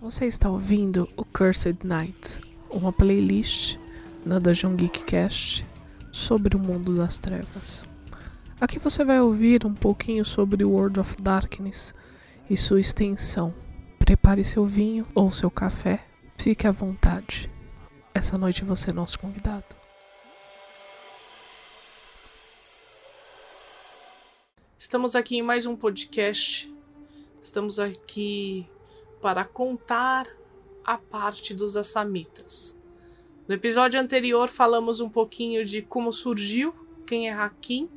Você está ouvindo o Cursed Night, uma playlist da Dungeon Geek Cast sobre o mundo das trevas. Aqui você vai ouvir um pouquinho sobre World of Darkness e sua extensão. Prepare seu vinho ou seu café, fique à vontade. Essa noite você é nosso convidado. Estamos aqui em mais um podcast. Estamos aqui para contar a parte dos assamitas. No episódio anterior falamos um pouquinho de como surgiu, quem é Hakim,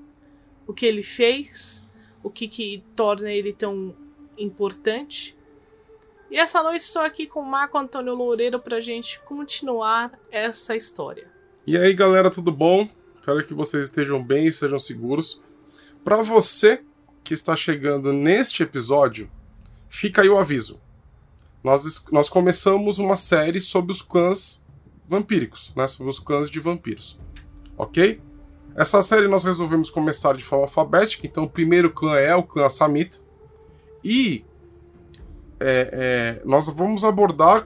o que ele fez, o que, que torna ele tão importante. E essa noite estou aqui com o Marco Antônio Loureiro para a gente continuar essa história. E aí galera, tudo bom? Espero que vocês estejam bem e sejam seguros. Para você que está chegando neste episódio, fica aí o aviso. Nós, nós começamos uma série sobre os clãs vampíricos, né? Sobre os clãs de vampiros. Ok? Essa série nós resolvemos começar de forma alfabética, então o primeiro clã é o clã Samita. E é, é, nós vamos abordar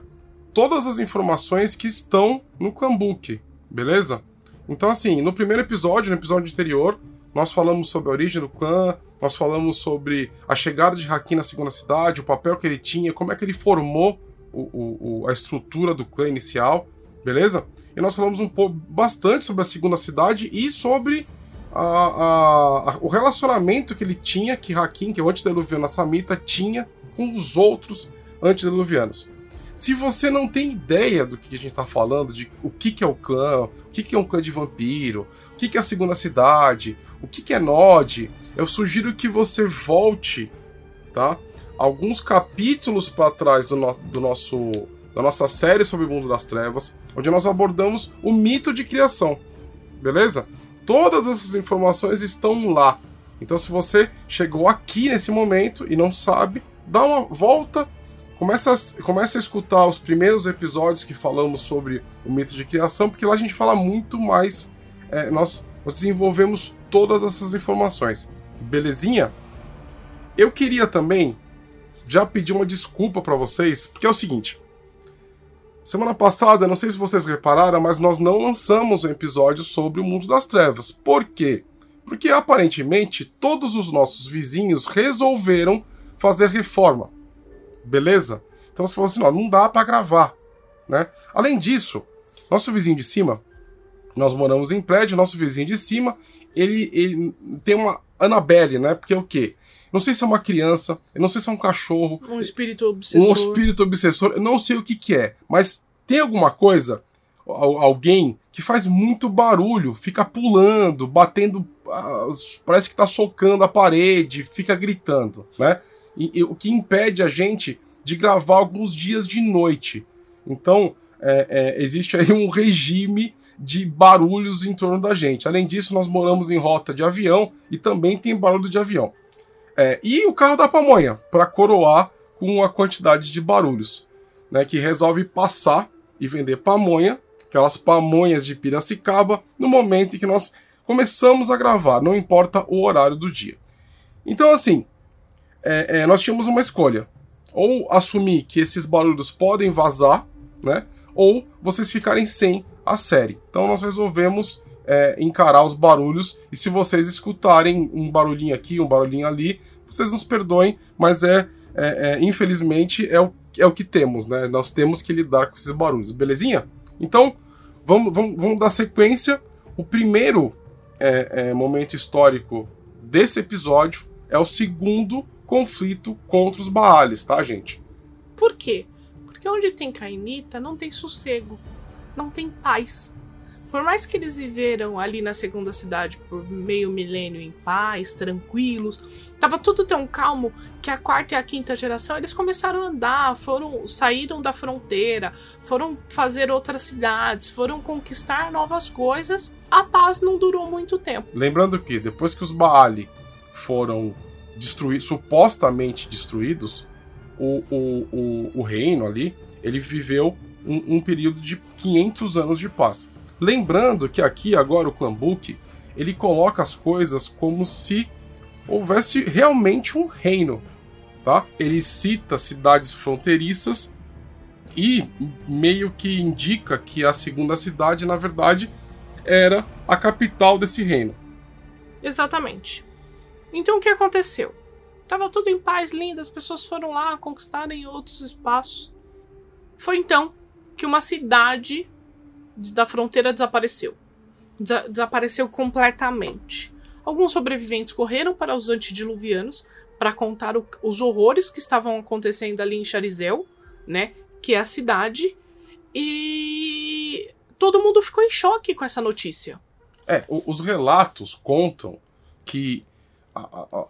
todas as informações que estão no clã Book, beleza? Então, assim, no primeiro episódio, no episódio anterior, nós falamos sobre a origem do clã, nós falamos sobre a chegada de Hakim na segunda cidade, o papel que ele tinha, como é que ele formou o, o, a estrutura do clã inicial beleza? E nós falamos um pouco bastante sobre a segunda cidade e sobre a, a, a, o relacionamento que ele tinha, que Hakim, que é o antediluviano Samita, tinha com os outros antediluvianos. Se você não tem ideia do que a gente está falando, de o que, que é o clã, o que, que é um clã de vampiro, o que, que é a segunda cidade, o que, que é Nod, eu sugiro que você volte, tá? Alguns capítulos para trás do, no, do nosso da nossa série sobre o mundo das trevas, onde nós abordamos o mito de criação. Beleza? Todas essas informações estão lá. Então, se você chegou aqui nesse momento e não sabe, dá uma volta, começa a, começa a escutar os primeiros episódios que falamos sobre o mito de criação, porque lá a gente fala muito mais. É, nós, nós desenvolvemos todas essas informações. Belezinha? Eu queria também já pedir uma desculpa para vocês, porque é o seguinte. Semana passada, não sei se vocês repararam, mas nós não lançamos um episódio sobre o mundo das trevas. Por quê? Porque aparentemente todos os nossos vizinhos resolveram fazer reforma. Beleza? Então você falou assim: não, não dá para gravar. Né? Além disso, nosso vizinho de cima, nós moramos em prédio, nosso vizinho de cima, ele, ele tem uma Annabelle, né? Porque é o quê? Não sei se é uma criança, eu não sei se é um cachorro. Um espírito obsessor. Um espírito obsessor, eu não sei o que, que é. Mas tem alguma coisa, alguém, que faz muito barulho, fica pulando, batendo. Parece que tá socando a parede, fica gritando, né? E, e, o que impede a gente de gravar alguns dias de noite. Então, é, é, existe aí um regime de barulhos em torno da gente. Além disso, nós moramos em rota de avião e também tem barulho de avião. É, e o carro da pamonha, para coroar com a quantidade de barulhos, né, que resolve passar e vender pamonha, aquelas pamonhas de Piracicaba, no momento em que nós começamos a gravar, não importa o horário do dia. Então, assim, é, é, nós tínhamos uma escolha: ou assumir que esses barulhos podem vazar, né, ou vocês ficarem sem a série. Então, nós resolvemos é, encarar os barulhos. E se vocês escutarem um barulhinho aqui, um barulhinho ali, vocês nos perdoem, mas é, é, é infelizmente é o, é o que temos, né? Nós temos que lidar com esses barulhos, belezinha? Então, vamos, vamos, vamos dar sequência. O primeiro é, é, momento histórico desse episódio é o segundo conflito contra os Baales, tá, gente? Por quê? Porque onde tem Cainita não tem sossego, não tem paz. Por mais que eles viveram ali na segunda cidade por meio milênio em paz, tranquilos, tava tudo tão calmo que a quarta e a quinta geração eles começaram a andar, foram saíram da fronteira, foram fazer outras cidades, foram conquistar novas coisas. A paz não durou muito tempo. Lembrando que depois que os Baali foram supostamente destruídos, o, o, o, o reino ali ele viveu um, um período de 500 anos de paz. Lembrando que aqui agora o Clambook ele coloca as coisas como se houvesse realmente um reino, tá? Ele cita cidades fronteiriças e meio que indica que a segunda cidade, na verdade, era a capital desse reino. Exatamente. Então o que aconteceu? Tava tudo em paz, lindo, as pessoas foram lá conquistarem outros espaços. Foi então que uma cidade da fronteira desapareceu. Des desapareceu completamente. Alguns sobreviventes correram para os antediluvianos para contar os horrores que estavam acontecendo ali em Charizel, né? Que é a cidade. E todo mundo ficou em choque com essa notícia. É, os relatos contam que a, a,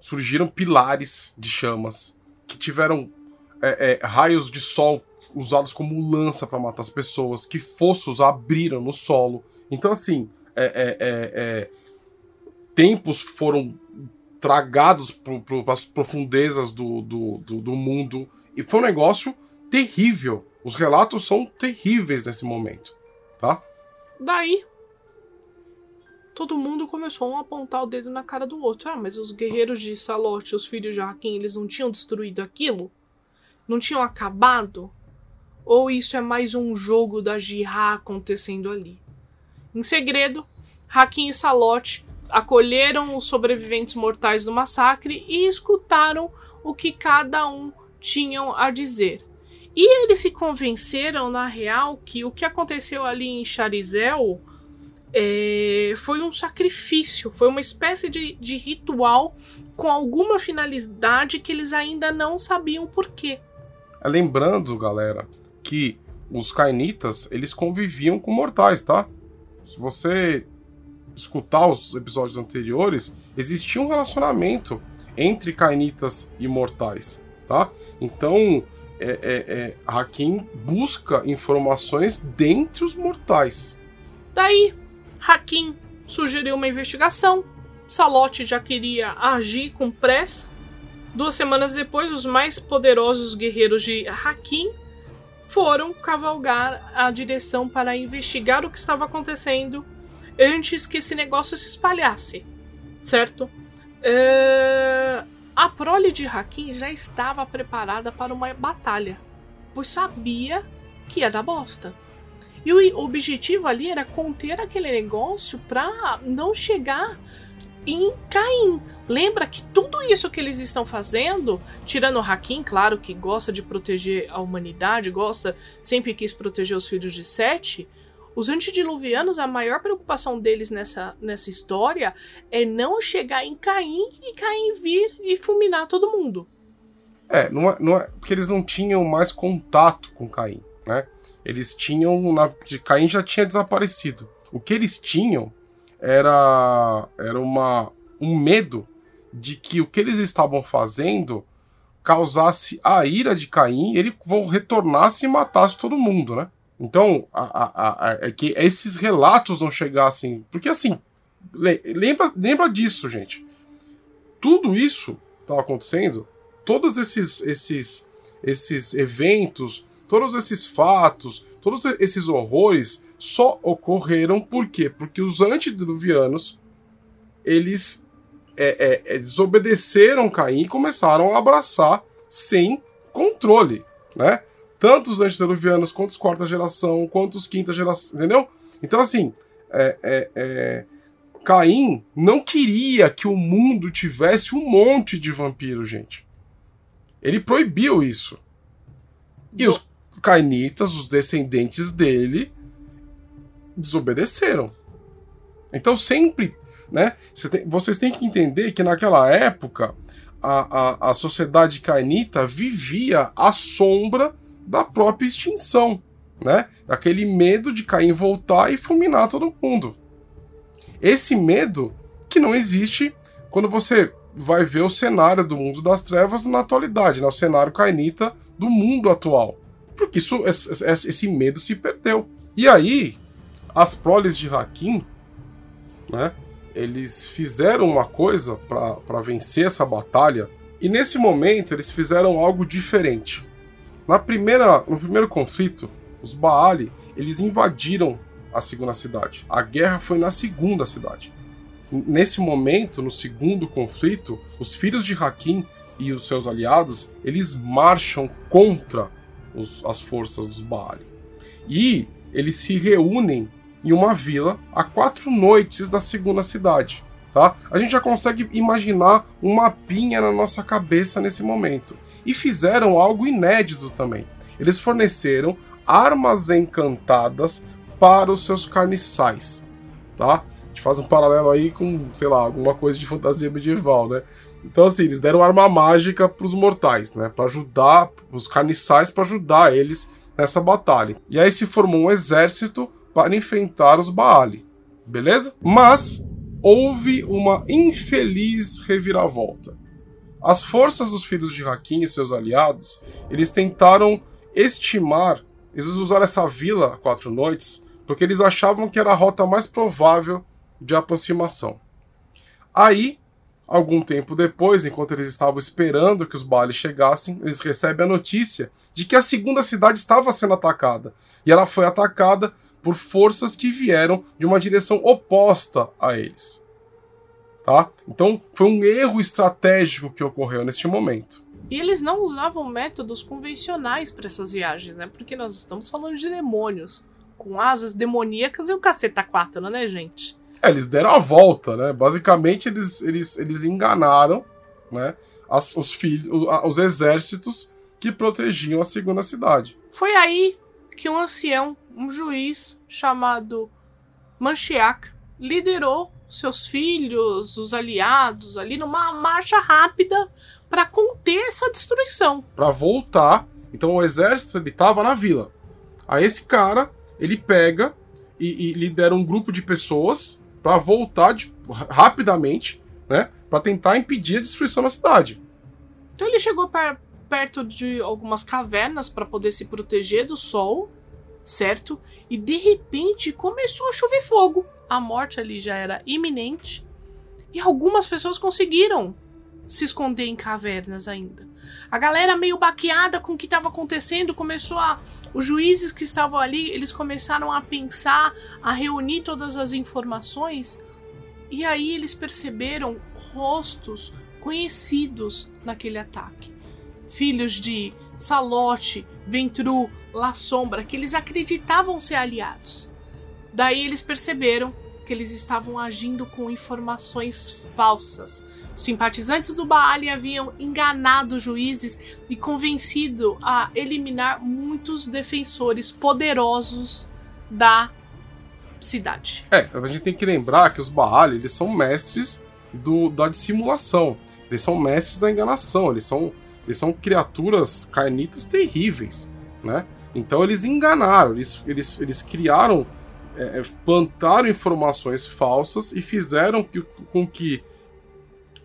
surgiram pilares de chamas, que tiveram é, é, raios de sol usados como lança para matar as pessoas, que fossos abriram no solo. Então, assim, é, é, é, é tempos foram tragados para as profundezas do, do, do, do mundo. E foi um negócio terrível. Os relatos são terríveis nesse momento, tá? Daí, todo mundo começou a apontar o dedo na cara do outro. Ah, mas os guerreiros de Salote, os filhos de Hakim, eles não tinham destruído aquilo? Não tinham acabado? Ou isso é mais um jogo da Jihá acontecendo ali? Em segredo, Hakim e Salote acolheram os sobreviventes mortais do massacre e escutaram o que cada um tinham a dizer. E eles se convenceram, na real, que o que aconteceu ali em Charizel é, foi um sacrifício, foi uma espécie de, de ritual com alguma finalidade que eles ainda não sabiam por quê. Lembrando, galera, que os cainitas eles conviviam com mortais, tá? Se você escutar os episódios anteriores, existia um relacionamento entre cainitas e mortais, tá? Então, é, é, é, Hakim busca informações dentre os mortais. Daí, Hakim sugeriu uma investigação. Salote já queria agir com pressa. Duas semanas depois, os mais poderosos guerreiros de Hakim foram cavalgar a direção para investigar o que estava acontecendo antes que esse negócio se espalhasse, certo? Uh, a prole de Hakim já estava preparada para uma batalha, pois sabia que ia dar bosta. E o objetivo ali era conter aquele negócio para não chegar em Caim. Lembra que tudo isso que eles estão fazendo, tirando o Hakim, claro que gosta de proteger a humanidade, gosta, sempre quis proteger os filhos de Sete, os antediluvianos, a maior preocupação deles nessa, nessa história é não chegar em Caim e Caim vir e fulminar todo mundo. É, não é, não é porque eles não tinham mais contato com Caim, né? Eles tinham. Na, Caim já tinha desaparecido. O que eles tinham era, era uma, um medo de que o que eles estavam fazendo causasse a ira de Caim, ele retornasse e matasse todo mundo, né? Então, a, a, a, é que esses relatos não chegassem. Porque assim, lembra, lembra disso, gente. Tudo isso estava acontecendo, todos esses, esses, esses eventos, todos esses fatos, todos esses horrores só ocorreram por quê? Porque os antediluvianos eles é, é, é, desobedeceram Caim e começaram a abraçar sem controle, né? tanto os antediluvianos quanto os quarta geração, quanto os quinta geração, entendeu? Então, assim, é, é, é, Caim não queria que o mundo tivesse um monte de vampiros, gente. Ele proibiu isso. E os cainitas, os descendentes dele, desobedeceram. Então, sempre, né? Vocês têm que entender que naquela época a, a, a sociedade cainita vivia à sombra da própria extinção, né? Aquele medo de cair, voltar e fulminar todo mundo. Esse medo que não existe quando você vai ver o cenário do mundo das trevas na atualidade, né? o cenário cainita do mundo atual. Porque isso, esse medo se perdeu. E aí, as proles de Hakim, né? Eles fizeram uma coisa para vencer essa batalha, e nesse momento eles fizeram algo diferente. Na primeira, no primeiro conflito, os Baali eles invadiram a segunda cidade. A guerra foi na segunda cidade. Nesse momento, no segundo conflito, os filhos de Hakim e os seus aliados, eles marcham contra os, as forças dos Baali. E eles se reúnem em uma vila a quatro noites da segunda cidade. Tá? A gente já consegue imaginar um mapinha na nossa cabeça nesse momento. E fizeram algo inédito também. Eles forneceram armas encantadas para os seus carniçais. Tá? A gente faz um paralelo aí com, sei lá, alguma coisa de fantasia medieval, né? Então, assim, eles deram arma mágica para os mortais, né? Para ajudar os carniçais, para ajudar eles nessa batalha. E aí se formou um exército para enfrentar os Baali, beleza? Mas houve uma infeliz reviravolta. As forças dos filhos de Hakim e seus aliados, eles tentaram estimar, eles usaram essa vila quatro noites, porque eles achavam que era a rota mais provável de aproximação. Aí, algum tempo depois, enquanto eles estavam esperando que os Baali chegassem, eles recebem a notícia de que a segunda cidade estava sendo atacada. E ela foi atacada por forças que vieram de uma direção oposta a eles. Tá? Então foi um erro estratégico que ocorreu neste momento. E eles não usavam métodos convencionais para essas viagens, né? Porque nós estamos falando de demônios com asas demoníacas e o caceta 4, né, gente? É, eles deram a volta, né? Basicamente eles, eles, eles enganaram, né? As, os filhos, os exércitos que protegiam a segunda cidade. Foi aí que um ancião um juiz chamado Manchiac liderou seus filhos, os aliados, ali numa marcha rápida para conter essa destruição. Para voltar, então o exército ele estava na vila. Aí esse cara ele pega e, e lidera um grupo de pessoas para voltar de, rapidamente, né, para tentar impedir a destruição da cidade. Então ele chegou per perto de algumas cavernas para poder se proteger do sol certo? E de repente começou a chover fogo. A morte ali já era iminente. E algumas pessoas conseguiram se esconder em cavernas ainda. A galera meio baqueada com o que estava acontecendo começou a os juízes que estavam ali, eles começaram a pensar, a reunir todas as informações, e aí eles perceberam rostos conhecidos naquele ataque. Filhos de Salote, Ventru, La Sombra, que eles acreditavam ser aliados. Daí eles perceberam que eles estavam agindo com informações falsas. Os simpatizantes do Baal haviam enganado juízes e convencido a eliminar muitos defensores poderosos da cidade. É, a gente tem que lembrar que os Baal eles são mestres do, da dissimulação. Eles são mestres da enganação. Eles são, eles são criaturas carnitas terríveis, né? Então eles enganaram, eles, eles, eles criaram, é, é, plantaram informações falsas e fizeram que, com que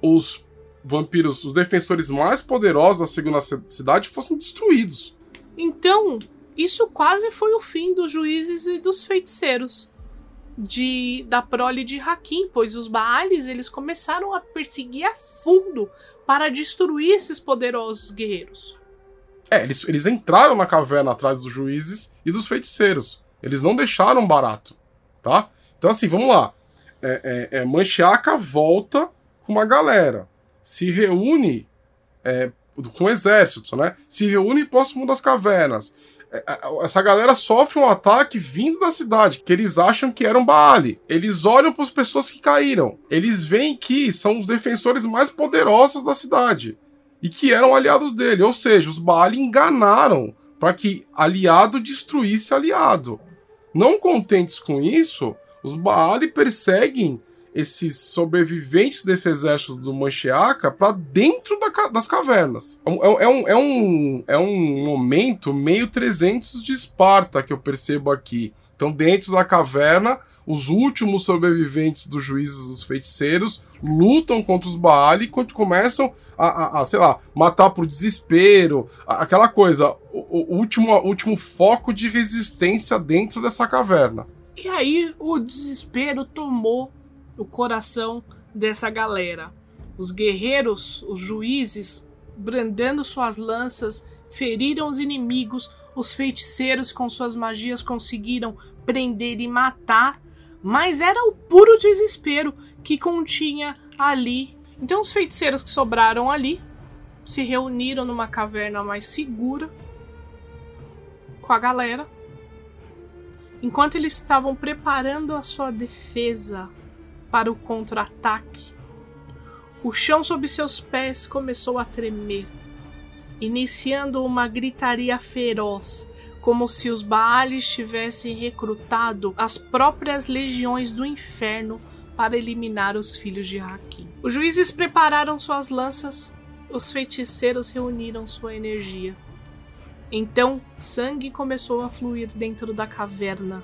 os vampiros, os defensores mais poderosos da segunda cidade fossem destruídos. Então, isso quase foi o fim dos juízes e dos feiticeiros de da prole de Hakim, pois os Baales eles começaram a perseguir a fundo para destruir esses poderosos guerreiros. É, eles, eles entraram na caverna atrás dos juízes e dos feiticeiros. Eles não deixaram barato, tá? Então, assim, vamos lá. É, é, é Manchiaca volta com uma galera. Se reúne é, com o exército, né? Se reúne próximo das cavernas. É, é, essa galera sofre um ataque vindo da cidade, que eles acham que era um Baale. Eles olham para as pessoas que caíram. Eles veem que são os defensores mais poderosos da cidade e que eram aliados dele. Ou seja, os Baal enganaram para que aliado destruísse aliado. Não contentes com isso, os Baal perseguem esses sobreviventes desse exército do Mancheaca para dentro da, das cavernas. É, é, é, um, é, um, é um momento meio 300 de Esparta que eu percebo aqui. Então, dentro da caverna, os últimos sobreviventes dos juízes dos feiticeiros lutam contra os Baal e começam a, a, a, sei lá, matar por desespero, aquela coisa, o, último, último foco de resistência dentro dessa caverna. E aí o desespero tomou o coração dessa galera. Os guerreiros, os juízes, brandando suas lanças, feriram os inimigos, os feiticeiros com suas magias conseguiram prender e matar, mas era o puro desespero que continha ali. Então os feiticeiros que sobraram ali se reuniram numa caverna mais segura com a galera. Enquanto eles estavam preparando a sua defesa para o contra-ataque, o chão sob seus pés começou a tremer, iniciando uma gritaria feroz, como se os Baales tivessem recrutado as próprias legiões do inferno para eliminar os filhos de Hakim. Os juízes prepararam suas lanças os feiticeiros reuniram sua energia. Então, sangue começou a fluir dentro da caverna.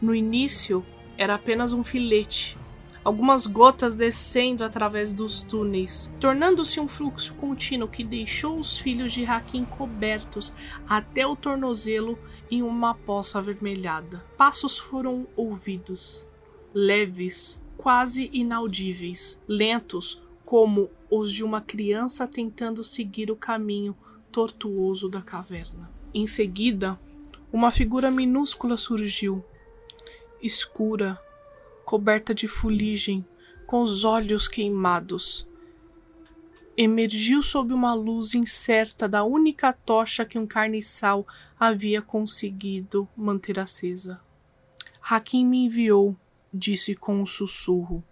No início, era apenas um filete, algumas gotas descendo através dos túneis, tornando-se um fluxo contínuo que deixou os filhos de Hakim cobertos até o tornozelo em uma poça avermelhada. Passos foram ouvidos, leves, quase inaudíveis, lentos, como os de uma criança tentando seguir o caminho tortuoso da caverna. Em seguida, uma figura minúscula surgiu, escura, coberta de fuligem, com os olhos queimados. Emergiu sob uma luz incerta da única tocha que um carniçal havia conseguido manter acesa. Hakim me enviou, disse com um sussurro.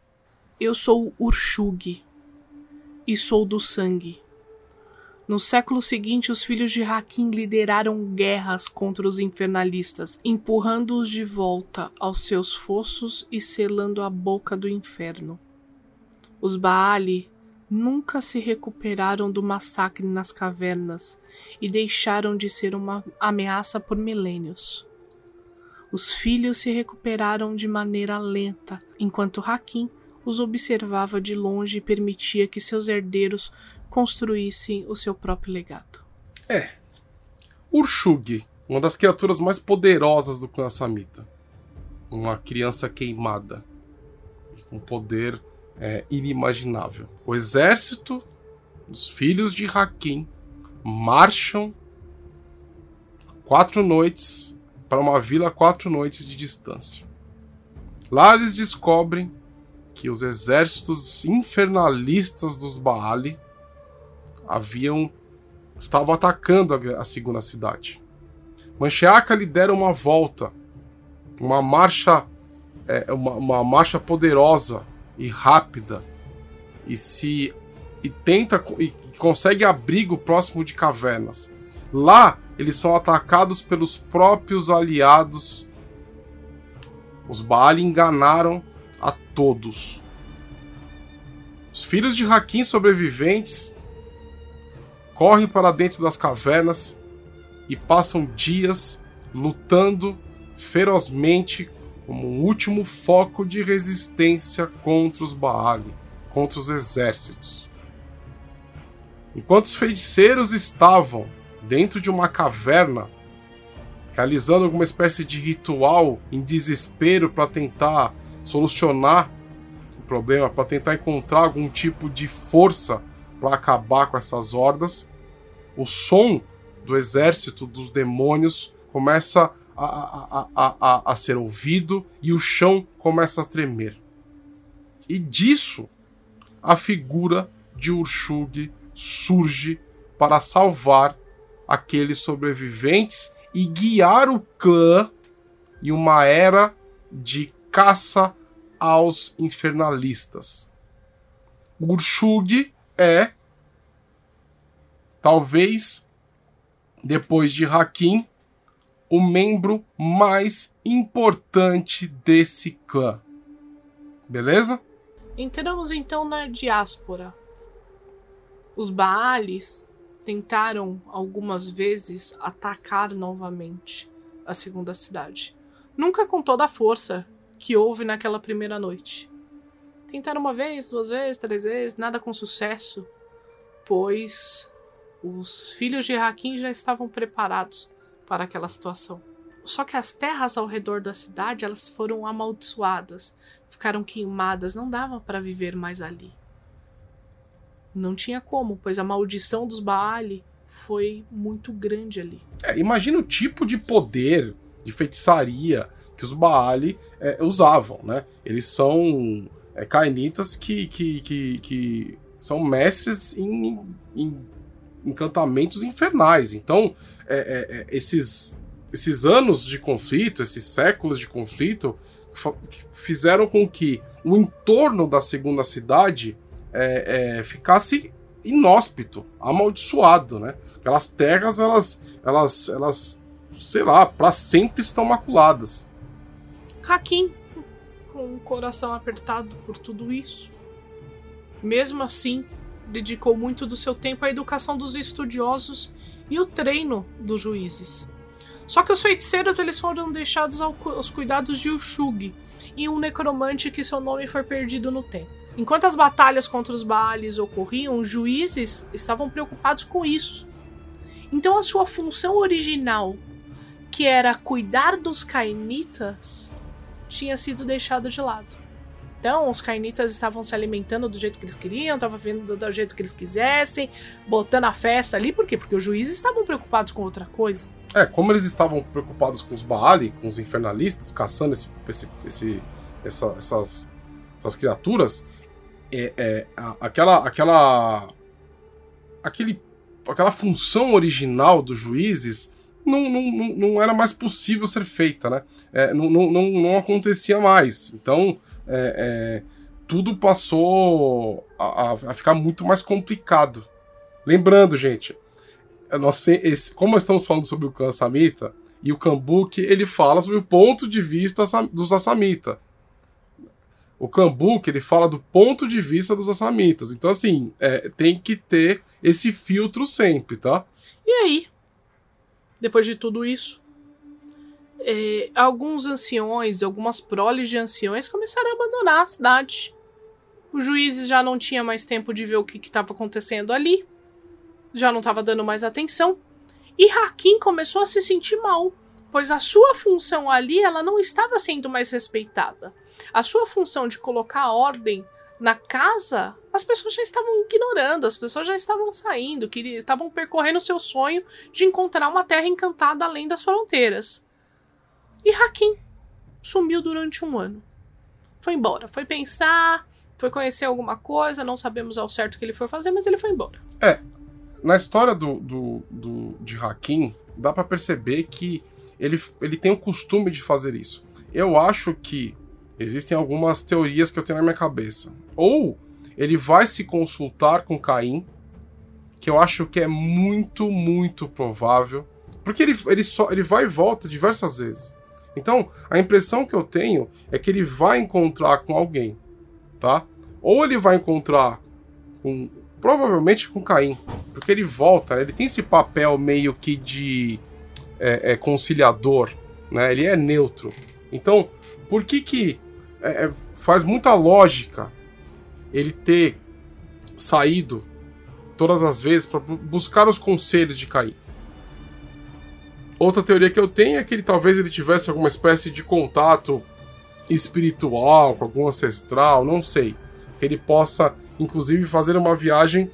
Eu sou Urshug, e sou do sangue. No século seguinte, os filhos de Hakim lideraram guerras contra os infernalistas, empurrando-os de volta aos seus fossos e selando a boca do inferno. Os Baali nunca se recuperaram do massacre nas cavernas e deixaram de ser uma ameaça por milênios. Os filhos se recuperaram de maneira lenta, enquanto Hakim os observava de longe e permitia que seus herdeiros construíssem o seu próprio legado. É. Urshug, uma das criaturas mais poderosas do clã Samita. Uma criança queimada. Com poder é, inimaginável. O exército, os filhos de Hakim, marcham quatro noites para uma vila quatro noites de distância. Lá eles descobrem que os exércitos infernalistas dos Baali haviam estavam atacando a, a segunda cidade. Mancheaca lidera uma volta, uma marcha, é, uma, uma marcha poderosa e rápida e se e tenta e consegue abrigo próximo de cavernas. Lá eles são atacados pelos próprios aliados. Os Baali enganaram a todos. Os filhos de Hakim sobreviventes correm para dentro das cavernas e passam dias lutando ferozmente como um último foco de resistência contra os Baali, contra os exércitos. Enquanto os feiticeiros estavam dentro de uma caverna, realizando alguma espécie de ritual em desespero para tentar solucionar o problema, para tentar encontrar algum tipo de força para acabar com essas hordas, o som do exército dos demônios começa a, a, a, a, a ser ouvido e o chão começa a tremer. E disso a figura de Urshug surge para salvar aqueles sobreviventes e guiar o clã em uma era de caça aos infernalistas. Urshug é, talvez, depois de Hakim, o membro mais importante desse clã. Beleza? Entramos então na diáspora. Os Baales tentaram algumas vezes atacar novamente a segunda cidade. Nunca com toda a força que houve naquela primeira noite. Tentaram uma vez, duas vezes, três vezes, nada com sucesso, pois os filhos de Hakim já estavam preparados para aquela situação. Só que as terras ao redor da cidade elas foram amaldiçoadas, ficaram queimadas, não dava para viver mais ali. Não tinha como, pois a maldição dos Baali foi muito grande ali. É, imagina o tipo de poder, de feitiçaria, que os Baali é, usavam, né? Eles são é, cainitas que, que, que, que são mestres em, em encantamentos infernais. Então, é, é, é esses, esses anos de conflito, esses séculos de conflito, fizeram com que o entorno da segunda cidade é, é, ficasse inóspito, amaldiçoado, né? Aquelas terras, elas, elas, elas, sei lá, para sempre estão maculadas. Hakim, com o coração apertado por tudo isso, mesmo assim, dedicou muito do seu tempo à educação dos estudiosos e o treino dos juízes. Só que os feiticeiros eles foram deixados aos cuidados de Ushug e um necromante que seu nome foi perdido no tempo. Enquanto as batalhas contra os Baales ocorriam, os juízes estavam preocupados com isso. Então a sua função original, que era cuidar dos cainitas, tinha sido deixada de lado. Então, os cainitas estavam se alimentando do jeito que eles queriam, estavam vivendo do jeito que eles quisessem, botando a festa ali. Por quê? Porque os juízes estavam preocupados com outra coisa. É, como eles estavam preocupados com os Baali, com os infernalistas, caçando esse, esse, esse essa, essas, essas criaturas, é, é, aquela, aquela, aquele, aquela função original dos juízes não, não, não era mais possível ser feita, né? É, não, não, não acontecia mais. Então, é, é, tudo passou a, a, ficar muito mais complicado. Lembrando, gente, nós, esse, como estamos falando sobre o clã Samita, e o Kambuki, ele fala sobre o ponto de vista dos Assamita. O Kambuki, ele fala do ponto de vista dos Assamitas. Então, assim, é, tem que ter esse filtro sempre, tá? E aí? Depois de tudo isso, é, alguns anciões, algumas proles de anciões começaram a abandonar a cidade. Os juízes já não tinham mais tempo de ver o que estava acontecendo ali, já não estava dando mais atenção, e Hakim começou a se sentir mal, pois a sua função ali ela não estava sendo mais respeitada. A sua função de colocar ordem na casa, as pessoas já estavam ignorando, as pessoas já estavam saindo, que estavam percorrendo o seu sonho de encontrar uma terra encantada além das fronteiras. E Hakim sumiu durante um ano. Foi embora, foi pensar, foi conhecer alguma coisa, não sabemos ao certo o que ele foi fazer, mas ele foi embora. É, na história do, do, do de Hakim, dá para perceber que ele, ele tem o costume de fazer isso. Eu acho que existem algumas teorias que eu tenho na minha cabeça. Ou ele vai se consultar com Caim, que eu acho que é muito, muito provável. Porque ele, ele, só, ele vai e volta diversas vezes. Então, a impressão que eu tenho é que ele vai encontrar com alguém, tá? Ou ele vai encontrar com. Provavelmente com Caim. Porque ele volta, ele tem esse papel meio que de é, é, conciliador, né? Ele é neutro. Então, por que que é, é faz muita lógica ele ter saído todas as vezes para buscar os conselhos de Caim? Outra teoria que eu tenho é que ele talvez ele tivesse alguma espécie de contato espiritual com algum ancestral, não sei. Que ele possa, inclusive, fazer uma viagem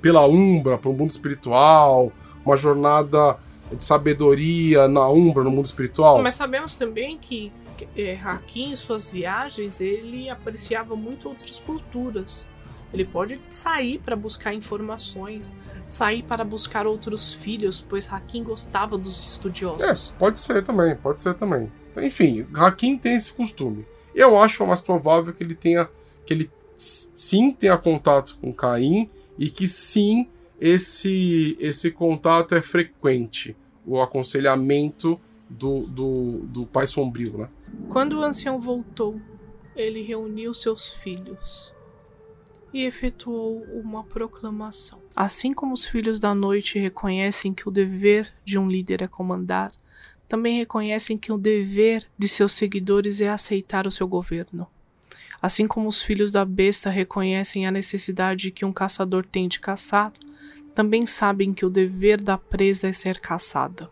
pela Umbra, para o mundo espiritual, uma jornada de sabedoria na Umbra, no mundo espiritual. Mas sabemos também que é, em suas viagens, ele apreciava muito outras culturas. Ele pode sair para buscar informações, sair para buscar outros filhos, pois Hakim gostava dos estudiosos. É, pode ser também, pode ser também. Enfim, Hakim tem esse costume. Eu acho mais provável que ele tenha que ele sim tenha contato com Caim e que sim esse esse contato é frequente, o aconselhamento do, do, do pai sombrio, né? Quando o ancião voltou, ele reuniu seus filhos e efetuou uma proclamação. Assim como os filhos da noite reconhecem que o dever de um líder é comandar, também reconhecem que o dever de seus seguidores é aceitar o seu governo. Assim como os filhos da besta reconhecem a necessidade que um caçador tem de caçar, também sabem que o dever da presa é ser caçada.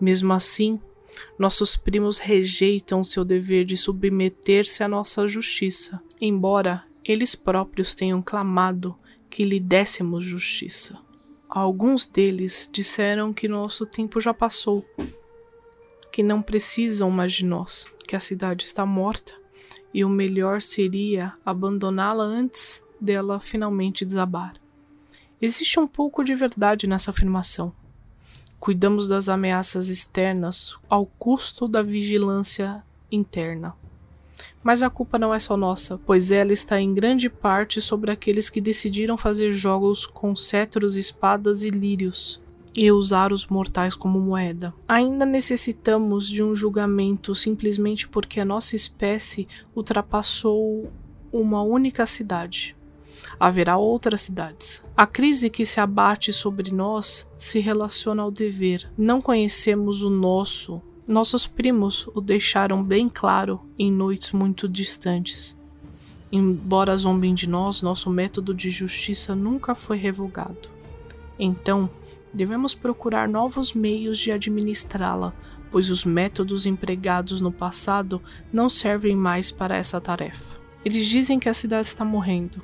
Mesmo assim, nossos primos rejeitam seu dever de submeter-se à nossa justiça, embora eles próprios tenham clamado que lhe dessemos justiça. Alguns deles disseram que nosso tempo já passou, que não precisam mais de nós, que a cidade está morta e o melhor seria abandoná-la antes dela finalmente desabar. Existe um pouco de verdade nessa afirmação. Cuidamos das ameaças externas ao custo da vigilância interna. Mas a culpa não é só nossa, pois ela está em grande parte sobre aqueles que decidiram fazer jogos com cetros, espadas e lírios e usar os mortais como moeda. Ainda necessitamos de um julgamento simplesmente porque a nossa espécie ultrapassou uma única cidade. Haverá outras cidades. A crise que se abate sobre nós se relaciona ao dever. Não conhecemos o nosso nossos primos o deixaram bem claro em noites muito distantes. Embora zombem de nós, nosso método de justiça nunca foi revogado. Então, devemos procurar novos meios de administrá-la, pois os métodos empregados no passado não servem mais para essa tarefa. Eles dizem que a cidade está morrendo.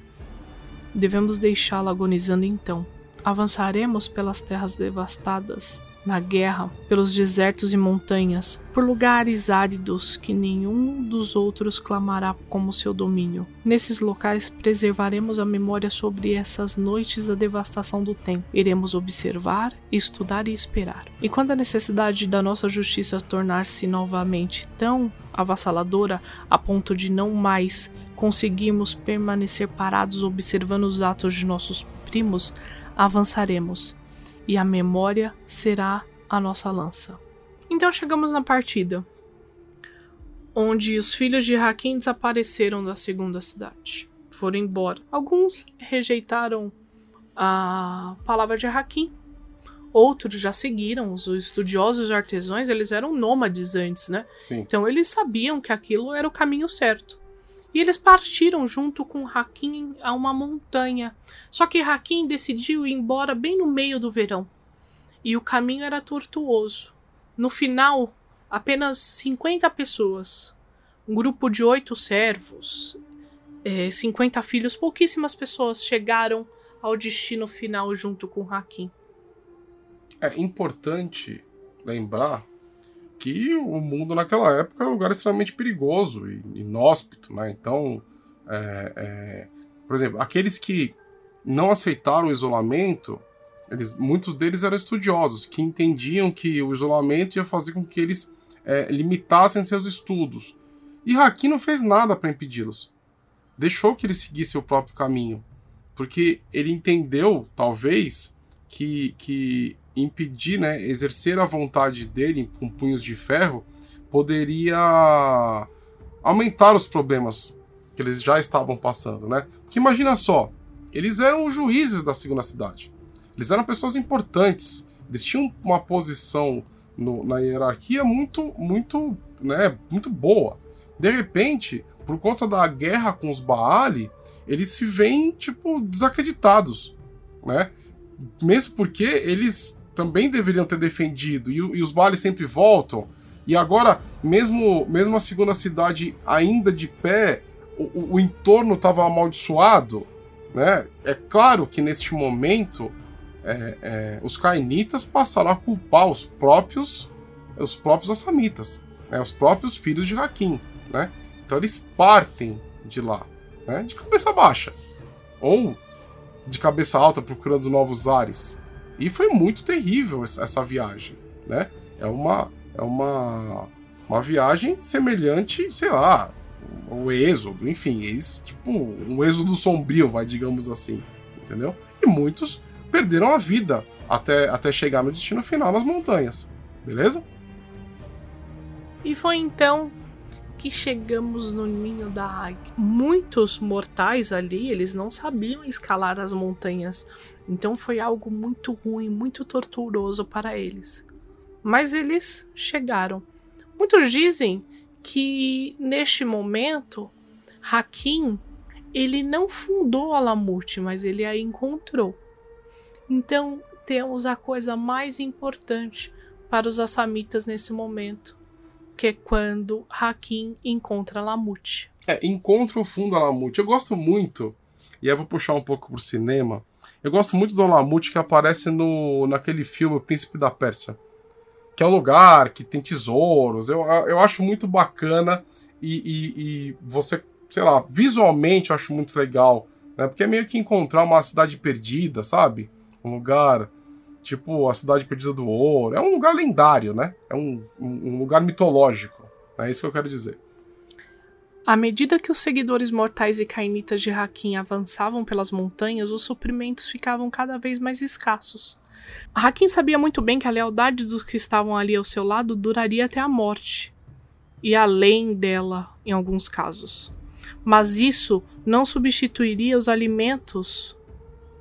Devemos deixá-la agonizando então. Avançaremos pelas terras devastadas na guerra, pelos desertos e montanhas, por lugares áridos que nenhum dos outros clamará como seu domínio. Nesses locais preservaremos a memória sobre essas noites da devastação do tempo. Iremos observar, estudar e esperar. E quando a necessidade da nossa justiça tornar-se novamente tão avassaladora a ponto de não mais conseguirmos permanecer parados observando os atos de nossos primos, avançaremos e a memória será a nossa lança. Então chegamos na partida, onde os filhos de Hakim desapareceram da segunda cidade. Foram embora. Alguns rejeitaram a palavra de Hakim. Outros já seguiram. Os estudiosos artesãos, eles eram nômades antes, né? Sim. Então eles sabiam que aquilo era o caminho certo. E eles partiram junto com Hakim a uma montanha. Só que Hakim decidiu ir embora bem no meio do verão. E o caminho era tortuoso. No final, apenas 50 pessoas, um grupo de oito servos, é, 50 filhos, pouquíssimas pessoas chegaram ao destino final junto com Hakim. É importante lembrar que o mundo naquela época era um lugar extremamente perigoso e inóspito, né? Então, é, é, por exemplo, aqueles que não aceitaram o isolamento, eles, muitos deles eram estudiosos, que entendiam que o isolamento ia fazer com que eles é, limitassem seus estudos. E Haki não fez nada para impedi-los. Deixou que eles seguissem o próprio caminho. Porque ele entendeu, talvez, que, que impedir, né, exercer a vontade dele com punhos de ferro, poderia aumentar os problemas que eles já estavam passando, né? Porque imagina só, eles eram os juízes da segunda cidade. Eles eram pessoas importantes. Eles tinham uma posição no, na hierarquia muito, muito, né, muito boa. De repente, por conta da guerra com os Baali, eles se veem tipo desacreditados, né? Mesmo porque eles também deveriam ter defendido, e, e os Bali sempre voltam. E agora, mesmo, mesmo a segunda cidade ainda de pé, o, o entorno estava amaldiçoado. Né? É claro que neste momento é, é, os cainitas passaram a culpar os próprios os próprios assamitas, né? os próprios filhos de Hakim. Né? Então eles partem de lá, né? de cabeça baixa. Ou de cabeça alta procurando novos ares. E foi muito terrível essa viagem, né? É uma é uma uma viagem semelhante, sei lá, ao êxodo, enfim, eles, tipo, um êxodo sombrio, vai, digamos assim, entendeu? E muitos perderam a vida até, até chegar no destino final nas montanhas, beleza? E foi então que chegamos no ninho da águia. Muitos mortais ali, eles não sabiam escalar as montanhas, então foi algo muito ruim, muito torturoso para eles. Mas eles chegaram. Muitos dizem que neste momento Hakim ele não fundou a Lamute, mas ele a encontrou. Então temos a coisa mais importante para os assamitas nesse momento, que é quando Hakim encontra Lamute. É, encontra o fundo da Lamute. Eu gosto muito, e aí vou puxar um pouco pro cinema. Eu gosto muito do Lamute que aparece no naquele filme O Príncipe da Pérsia. Que é um lugar que tem tesouros. Eu, eu acho muito bacana e, e, e você, sei lá, visualmente eu acho muito legal Né? Porque é meio que encontrar uma cidade perdida, sabe? Um lugar tipo a cidade perdida do ouro. É um lugar lendário, né? É um, um, lugar mitológico. É isso que eu quero dizer. À medida que os seguidores mortais e cainitas de Hakim avançavam pelas montanhas, os suprimentos ficavam cada vez mais escassos. Hakim sabia muito bem que a lealdade dos que estavam ali ao seu lado duraria até a morte, e além dela, em alguns casos. Mas isso não substituiria os alimentos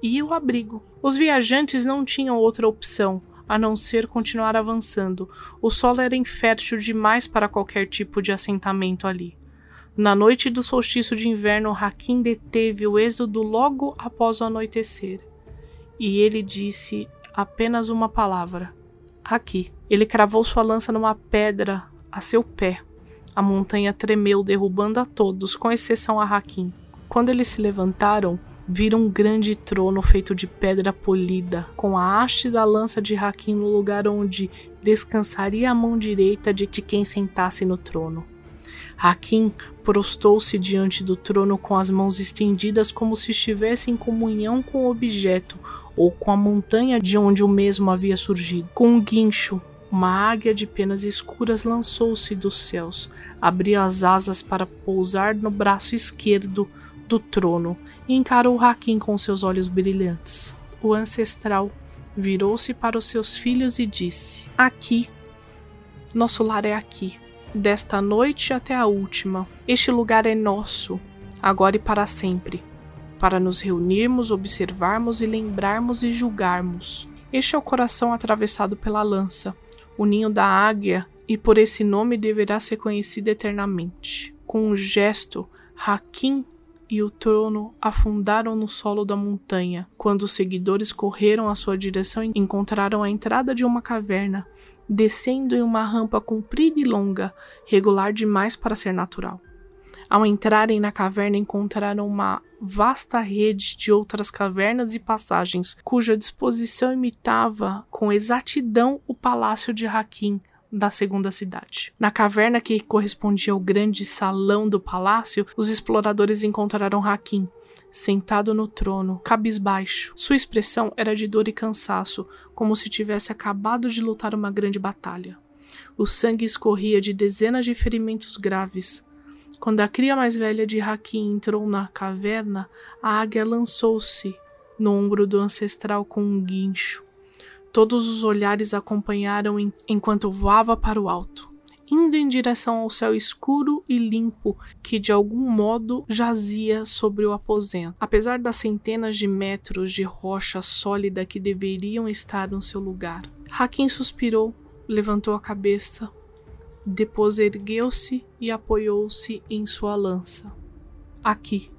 e o abrigo. Os viajantes não tinham outra opção a não ser continuar avançando. O solo era infértil demais para qualquer tipo de assentamento ali. Na noite do solstício de inverno, Hakim deteve o êxodo logo após o anoitecer. E ele disse apenas uma palavra: Aqui. Ele cravou sua lança numa pedra a seu pé. A montanha tremeu, derrubando a todos, com exceção a Hakim. Quando eles se levantaram, viram um grande trono feito de pedra polida, com a haste da lança de Hakim no lugar onde descansaria a mão direita de quem sentasse no trono. Hakim prostou-se diante do trono com as mãos estendidas como se estivesse em comunhão com o objeto ou com a montanha de onde o mesmo havia surgido. Com um guincho, uma águia de penas escuras lançou-se dos céus, abriu as asas para pousar no braço esquerdo do trono e encarou Hakim com seus olhos brilhantes. O ancestral virou-se para os seus filhos e disse: Aqui, nosso lar é aqui desta noite até a última. Este lugar é nosso, agora e para sempre, para nos reunirmos, observarmos e lembrarmos e julgarmos. Este é o coração atravessado pela lança, o ninho da águia, e por esse nome deverá ser conhecido eternamente. Com um gesto, Hakim e o trono afundaram no solo da montanha. Quando os seguidores correram à sua direção, encontraram a entrada de uma caverna descendo em uma rampa comprida e longa, regular demais para ser natural. Ao entrarem na caverna, encontraram uma vasta rede de outras cavernas e passagens, cuja disposição imitava com exatidão o palácio de Hakim, da segunda cidade. Na caverna que correspondia ao grande salão do palácio, os exploradores encontraram Hakim, sentado no trono, cabisbaixo. Sua expressão era de dor e cansaço, como se tivesse acabado de lutar uma grande batalha. O sangue escorria de dezenas de ferimentos graves. Quando a cria mais velha de Hakim entrou na caverna, a águia lançou-se no ombro do ancestral com um guincho. Todos os olhares acompanharam enquanto voava para o alto, indo em direção ao céu escuro e limpo que de algum modo jazia sobre o aposento. Apesar das centenas de metros de rocha sólida que deveriam estar no seu lugar. Hakim suspirou, levantou a cabeça, depois ergueu-se e apoiou-se em sua lança. Aqui,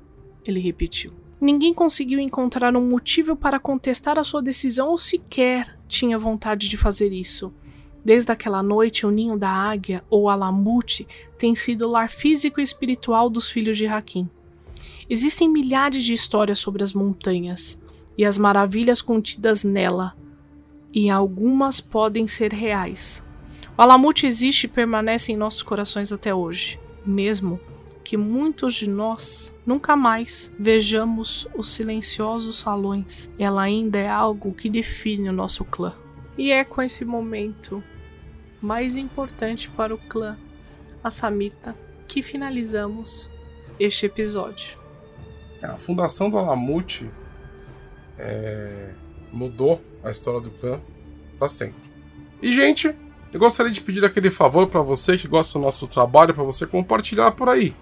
ele repetiu. Ninguém conseguiu encontrar um motivo para contestar a sua decisão ou sequer tinha vontade de fazer isso. Desde aquela noite, o ninho da águia, ou Alamute, tem sido o lar físico e espiritual dos filhos de Hakim. Existem milhares de histórias sobre as montanhas e as maravilhas contidas nela, e algumas podem ser reais. O Alamute existe e permanece em nossos corações até hoje, mesmo que muitos de nós nunca mais vejamos os silenciosos salões. Ela ainda é algo que define o nosso clã. E é com esse momento mais importante para o clã, a Samita, que finalizamos este episódio. A fundação do Alamute é, mudou a história do clã para sempre. E, gente, eu gostaria de pedir aquele favor para você que gosta do nosso trabalho, para você compartilhar por aí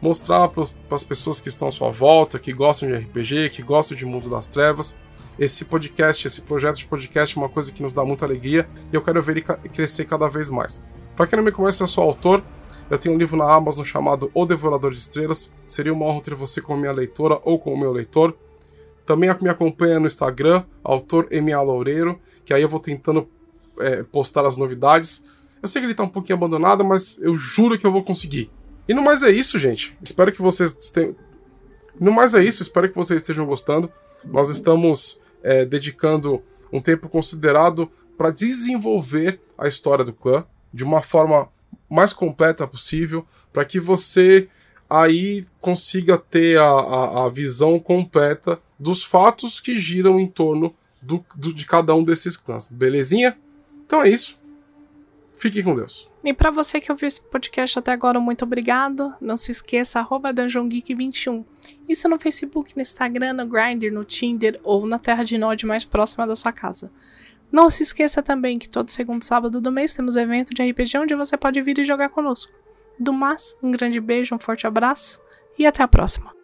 mostrar para as pessoas que estão à sua volta, que gostam de RPG, que gostam de Mundo das Trevas. Esse podcast, esse projeto de podcast é uma coisa que nos dá muita alegria e eu quero ver ele crescer cada vez mais. Para quem não me conhece, eu sou autor. Eu tenho um livro na Amazon chamado O Devorador de Estrelas. Seria uma honra ter você como minha leitora ou como meu leitor. Também me acompanha no Instagram, autor MA Loureiro, que aí eu vou tentando é, postar as novidades. Eu sei que ele está um pouquinho abandonado, mas eu juro que eu vou conseguir. E no mais é isso, gente. Espero que vocês tenham. No mais é isso, espero que vocês estejam gostando. Nós estamos é, dedicando um tempo considerado para desenvolver a história do clã de uma forma mais completa possível, para que você aí consiga ter a, a, a visão completa dos fatos que giram em torno do, do, de cada um desses clãs. Belezinha? Então é isso. Fique com Deus. E para você que ouviu esse podcast até agora, muito obrigado. Não se esqueça, arroba DungeonGeek21. Isso no Facebook, no Instagram, no Grindr, no Tinder ou na Terra de Nod mais próxima da sua casa. Não se esqueça também que todo segundo sábado do mês temos evento de RPG onde você pode vir e jogar conosco. Do mais, um grande beijo, um forte abraço e até a próxima.